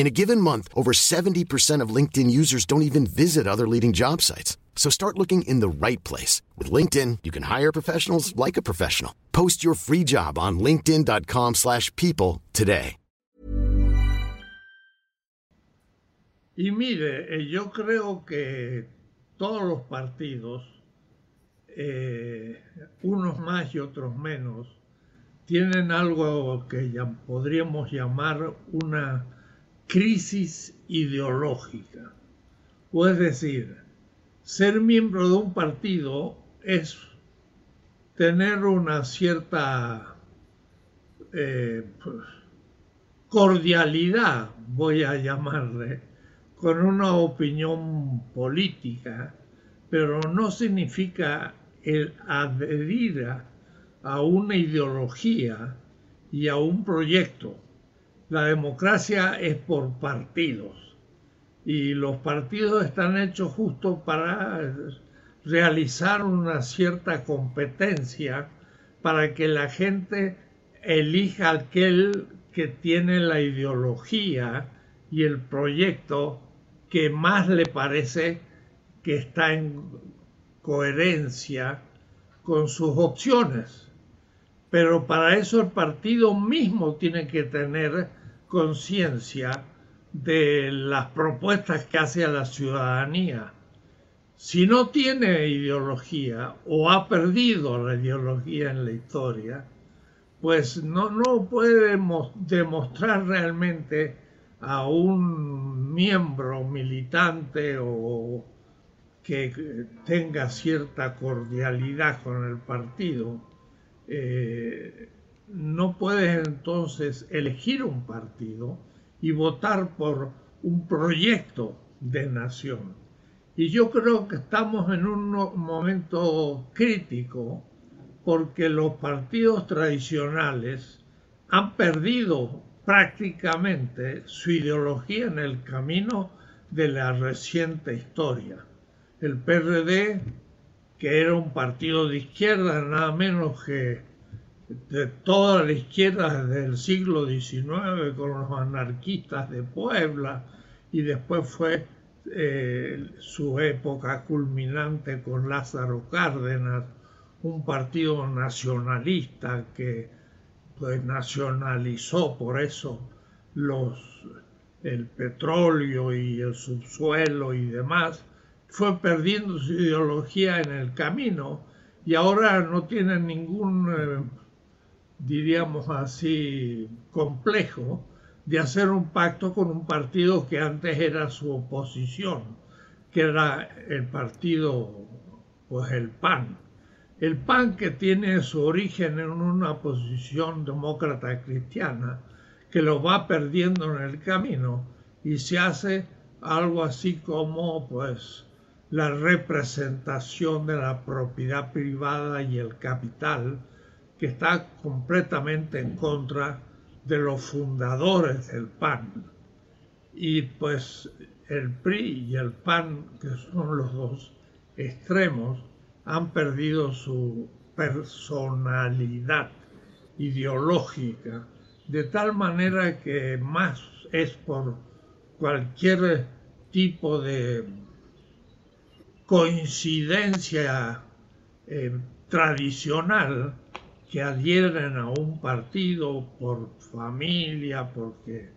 In a given month, over 70% of LinkedIn users don't even visit other leading job sites. So start looking in the right place. With LinkedIn, you can hire professionals like a professional. Post your free job on linkedin.com slash people today. Y mire, eh, yo creo que todos los partidos, eh, unos más y otros menos, tienen algo que ya podríamos llamar una crisis ideológica. O es decir, ser miembro de un partido es tener una cierta eh, pues, cordialidad, voy a llamarle, con una opinión política, pero no significa el adherir a una ideología y a un proyecto la democracia es por partidos y los partidos están hechos justo para realizar una cierta competencia para que la gente elija aquel que tiene la ideología y el proyecto que más le parece que está en coherencia con sus opciones. Pero para eso el partido mismo tiene que tener conciencia de las propuestas que hace a la ciudadanía. Si no tiene ideología o ha perdido la ideología en la historia, pues no, no puede demostrar realmente a un miembro militante o que tenga cierta cordialidad con el partido eh, no puedes entonces elegir un partido y votar por un proyecto de nación. Y yo creo que estamos en un momento crítico porque los partidos tradicionales han perdido prácticamente su ideología en el camino de la reciente historia. El PRD, que era un partido de izquierda nada menos que de toda la izquierda desde el siglo XIX con los anarquistas de Puebla y después fue eh, su época culminante con Lázaro Cárdenas, un partido nacionalista que pues, nacionalizó por eso los, el petróleo y el subsuelo y demás, fue perdiendo su ideología en el camino y ahora no tiene ningún eh, diríamos así, complejo de hacer un pacto con un partido que antes era su oposición, que era el partido, pues el PAN. El PAN que tiene su origen en una posición demócrata cristiana, que lo va perdiendo en el camino y se hace algo así como pues la representación de la propiedad privada y el capital que está completamente en contra de los fundadores del PAN. Y pues el PRI y el PAN, que son los dos extremos, han perdido su personalidad ideológica, de tal manera que más es por cualquier tipo de coincidencia eh, tradicional que adhieren a un partido por familia, porque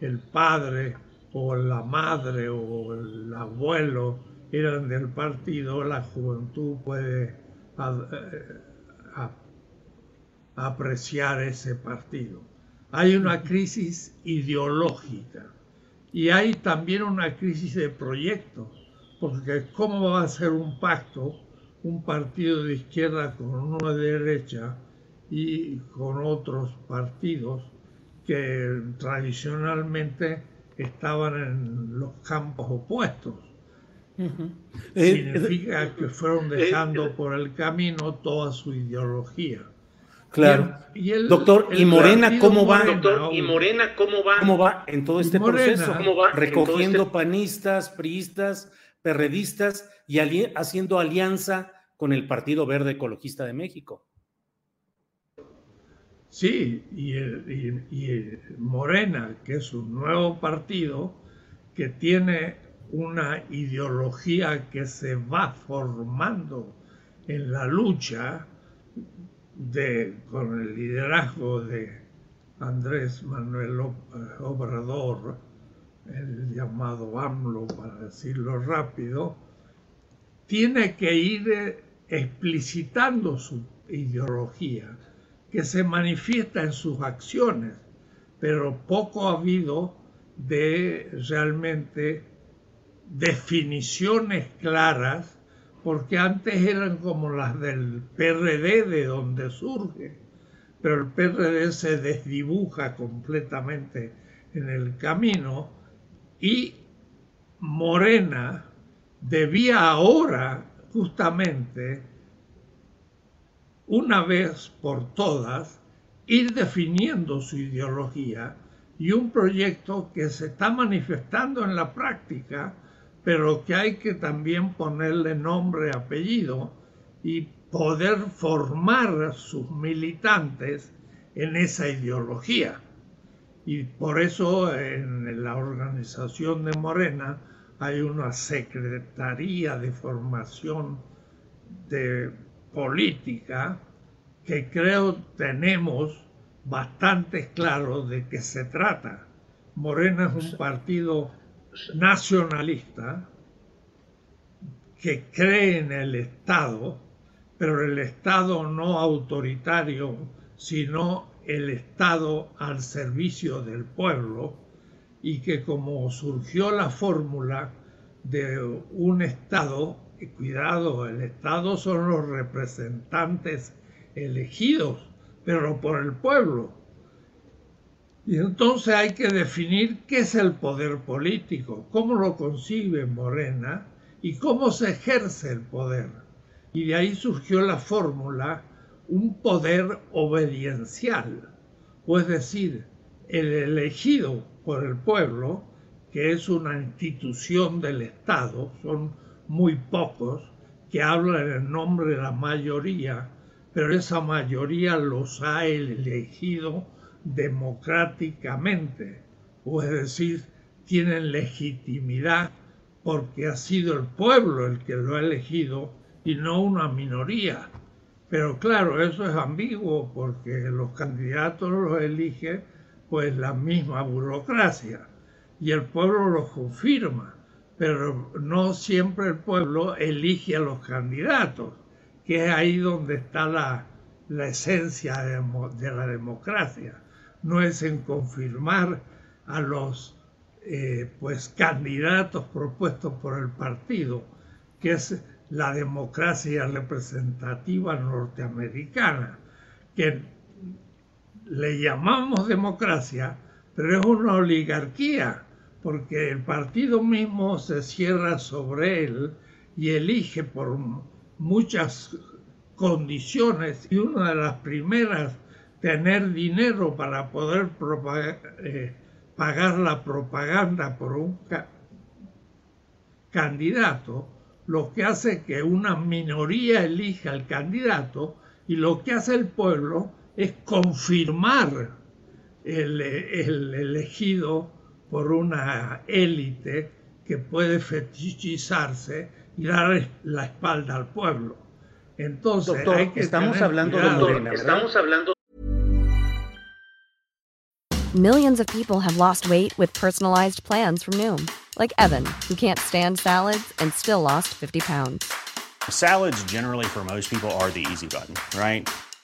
el padre o la madre o el abuelo eran del partido, la juventud puede eh, apreciar ese partido. Hay una crisis ideológica y hay también una crisis de proyectos, porque ¿cómo va a ser un pacto un partido de izquierda con uno de derecha y con otros partidos que tradicionalmente estaban en los campos opuestos? Significa eh, que fueron dejando por el camino toda su ideología. Claro. Doctor, ¿y Morena cómo va? Doctor, ¿y Morena cómo va? ¿Cómo va en todo este proceso? ¿Cómo va Recogiendo este panistas, priistas, perredistas y haciendo alianza con el Partido Verde Ecologista de México. Sí, y, Morena, que es un nuevo partido que tiene una ideología que se va formando en la lucha con el liderazgo de Andrés Manuel Obrador, el llamado AMLO, para decirlo rápido, tiene que ir explicitando su ideología, que se manifiesta en sus acciones, pero poco ha habido de realmente definiciones claras porque antes eran como las del PRD de donde surge, pero el PRD se desdibuja completamente en el camino y Morena debía ahora justamente, una vez por todas, ir definiendo su ideología y un proyecto que se está manifestando en la práctica pero que hay que también ponerle nombre, apellido y poder formar sus militantes en esa ideología. Y por eso en la organización de Morena hay una secretaría de formación de política que creo tenemos bastante claro de qué se trata. Morena es un partido nacionalista que cree en el Estado, pero el Estado no autoritario, sino el Estado al servicio del pueblo, y que como surgió la fórmula de un Estado, cuidado, el Estado son los representantes elegidos, pero por el pueblo, y entonces hay que definir qué es el poder político, cómo lo concibe Morena y cómo se ejerce el poder. Y de ahí surgió la fórmula un poder obediencial, o es decir, el elegido por el pueblo, que es una institución del Estado, son muy pocos que hablan en nombre de la mayoría, pero esa mayoría los ha elegido democráticamente, o es decir, tienen legitimidad porque ha sido el pueblo el que lo ha elegido y no una minoría. Pero claro, eso es ambiguo porque los candidatos los elige pues la misma burocracia y el pueblo los confirma, pero no siempre el pueblo elige a los candidatos, que es ahí donde está la, esencia de la democracia. No es en confirmar a los eh, pues candidatos propuestos por el partido, que es la democracia representativa norteamericana, que le llamamos democracia, pero es una oligarquía, porque el partido mismo se cierra sobre él y elige por muchas condiciones. Y una de las primeras tener dinero para poder eh, pagar la propaganda por un candidato, lo que hace que una minoría elija al candidato y lo que hace el pueblo es confirmar el, el elegido por una élite que puede fetichizarse y dar la espalda al pueblo. Entonces, hay que estamos hablando de Morena, Estamos hablando Millions of people have lost weight with personalized plans from Noom, like Evan, who can't stand salads and still lost 50 pounds. Salads, generally, for most people, are the easy button, right?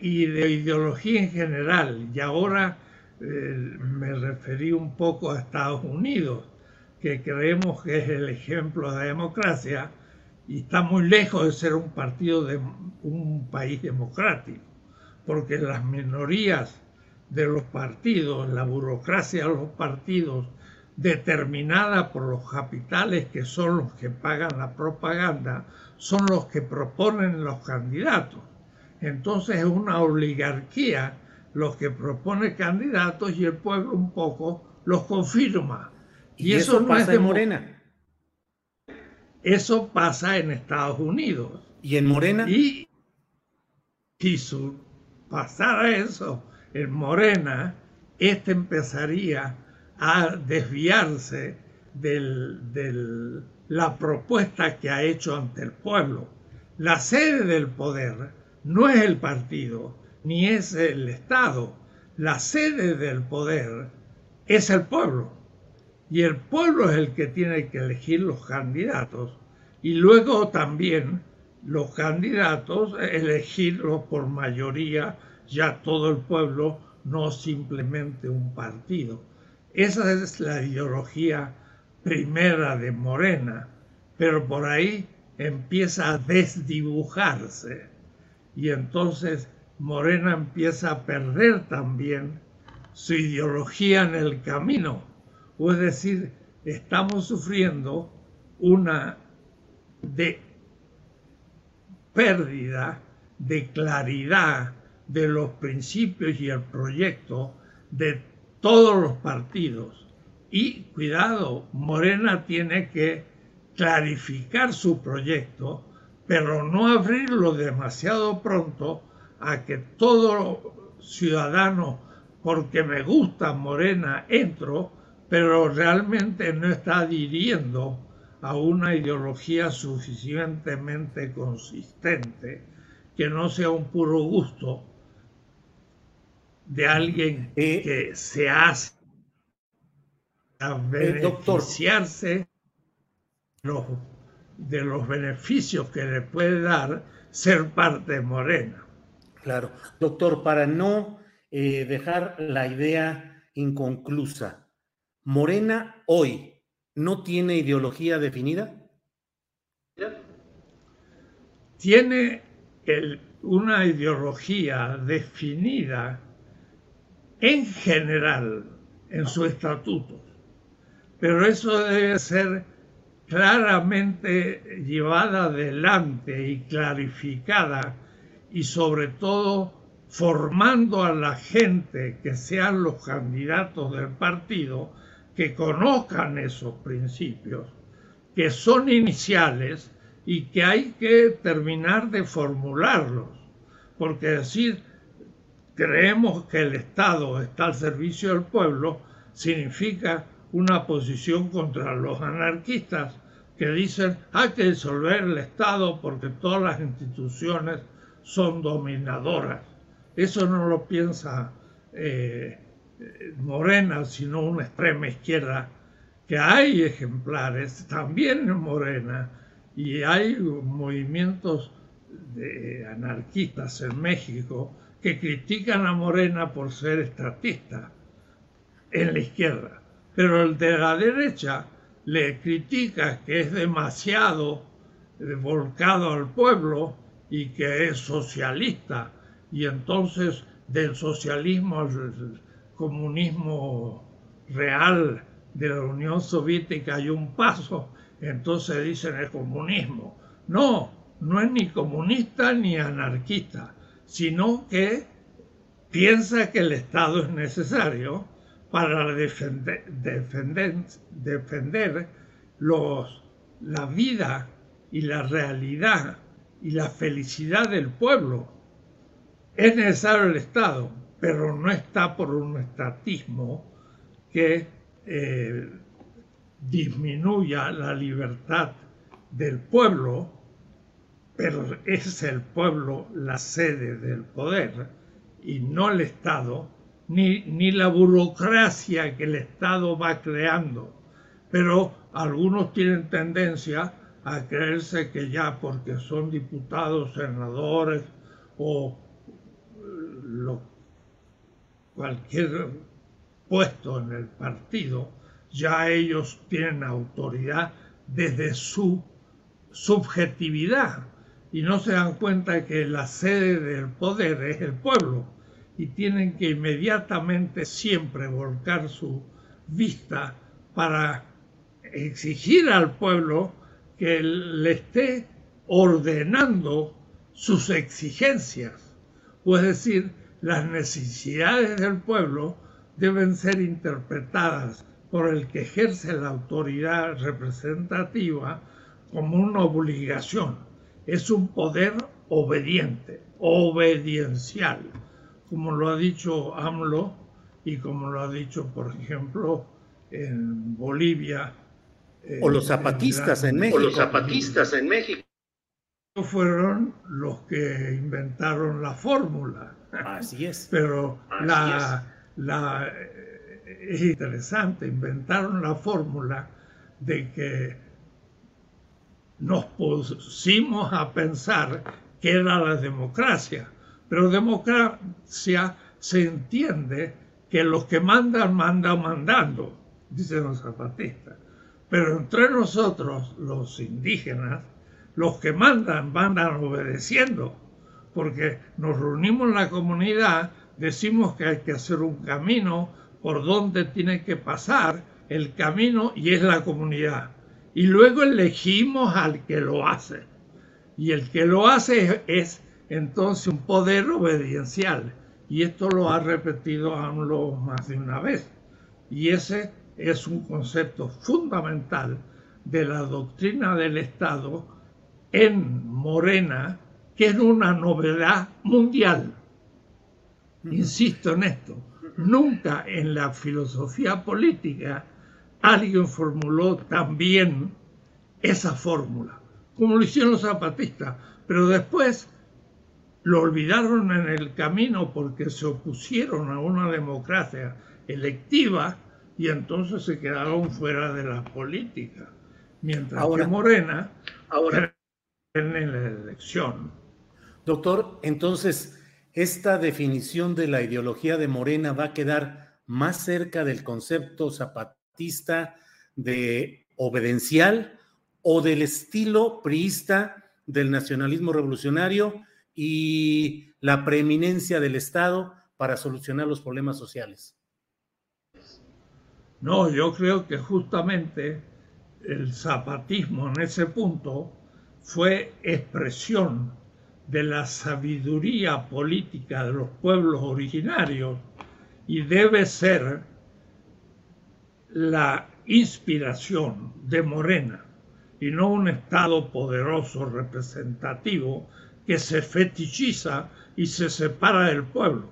Y de ideología en general. Y ahora eh, me referí un poco a Estados Unidos, que creemos que es el ejemplo de democracia y está muy lejos de ser un partido de un país democrático, porque las minorías de los partidos, la burocracia de los partidos, determinada por los capitales que son los que pagan la propaganda, son los que proponen los candidatos entonces es una oligarquía los que propone candidatos y el pueblo un poco los confirma. Y, eso, pasa en Morena. Eso pasa en Estados Unidos. ¿Y en Morena? Y si su, pasara eso en Morena, este empezaría a desviarse de la propuesta que ha hecho ante el pueblo. La sede del poder no es el partido, ni es el Estado. La sede del poder es el pueblo. Y el pueblo es el que tiene que elegir los candidatos. Y luego también los candidatos elegirlos por mayoría, ya todo el pueblo, no simplemente un partido. Esa es la ideología primera de Morena, pero por ahí empieza a desdibujarse y entonces Morena empieza a perder también su ideología en el camino. O es decir, estamos sufriendo una de pérdida de claridad de los principios y el proyecto de todos los partidos. Y cuidado, Morena tiene que clarificar su proyecto pero no abrirlo demasiado pronto a que todo ciudadano, porque me gusta Morena, entro, pero realmente no está adhiriendo a una ideología suficientemente consistente, que no sea un puro gusto de alguien eh, que se hace a eh, beneficiarse los de los beneficios que le puede dar ser parte de Morena. Claro, doctor, para no eh, dejar la idea inconclusa, ¿Morena hoy no tiene ideología definida? Tiene una ideología definida en general en su estatuto, pero eso debe ser claramente llevada adelante y clarificada y sobre todo formando a la gente que sean los candidatos del partido que conozcan esos principios, que son iniciales y que hay que terminar de formularlos, porque decir creemos que el Estado está al servicio del pueblo significa una posición contra los anarquistas que dicen hay que disolver el Estado porque todas las instituciones son dominadoras. Eso no lo piensa eh, Morena, sino una extrema izquierda, que hay ejemplares también en Morena y hay movimientos de anarquistas en México que critican a Morena por ser estatista en la izquierda. Pero el de la derecha le critica que es demasiado volcado al pueblo y que es socialista. Y entonces del socialismo al comunismo real de la Unión Soviética hay un paso, entonces dicen el comunismo. No, no es ni comunista ni anarquista, sino que piensa que el Estado es necesario para defender, defender, los, la vida y la realidad y la felicidad del pueblo. Es necesario el Estado, pero no está por un estatismo que eh, disminuya la libertad del pueblo, pero es el pueblo la sede del poder y no el Estado, ni, ni la burocracia que el Estado va creando. Pero algunos tienen tendencia a creerse que ya porque son diputados, senadores o cualquier puesto en el partido, ya ellos tienen autoridad desde su subjetividad y no se dan cuenta que la sede del poder es el pueblo y tienen que inmediatamente siempre volcar su vista para exigir al pueblo que le esté ordenando sus exigencias, o es decir, las necesidades del pueblo deben ser interpretadas por el que ejerce la autoridad representativa como una obligación. Es un poder obediente, obediencial, como lo ha dicho AMLO y como lo ha dicho, por ejemplo, en Bolivia. O los zapatistas en, México. O los zapatistas en México. Fueron los que inventaron la fórmula. Así es. Pero la, la, es interesante, inventaron la fórmula de que nos pusimos a pensar que era la democracia, pero democracia se entiende que los que mandan, mandan mandando, dicen los zapatistas. Pero entre nosotros, los indígenas, los que mandan, mandan obedeciendo, porque nos reunimos en la comunidad decimos que hay que hacer un camino por donde tiene que pasar el camino y es la comunidad. Y luego elegimos al que lo hace. Y el que lo hace es, entonces un poder obediencial. Y esto lo ha repetido AMLO más de una vez. Y ese es un concepto fundamental de la doctrina del Estado en Morena, que es una novedad mundial. Insisto en esto, nunca en la filosofía política alguien formuló tan bien esa fórmula, como lo hicieron los zapatistas, pero después lo olvidaron en el camino porque se opusieron a una democracia electiva y entonces se quedaron fuera de la política, mientras que Morena ahora en la elección. Doctor, entonces esta definición de la ideología de Morena va a quedar más cerca del concepto zapatista de obedencial o del estilo priista del nacionalismo revolucionario y la preeminencia del Estado para solucionar los problemas sociales. No, yo creo que justamente el zapatismo en ese punto fue expresión de la sabiduría política de los pueblos originarios y debe ser la inspiración de Morena y no un Estado poderoso representativo que se fetichiza y se separa del pueblo.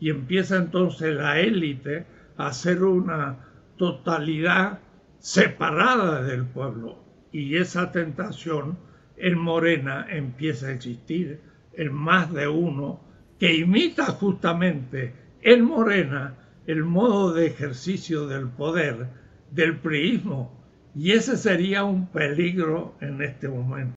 Y empieza entonces la élite a ser una totalidad separada del pueblo. Y esa tentación en Morena empieza a existir el más de uno que imita justamente en Morena el modo de ejercicio del poder del priismo y ese sería un peligro en este momento.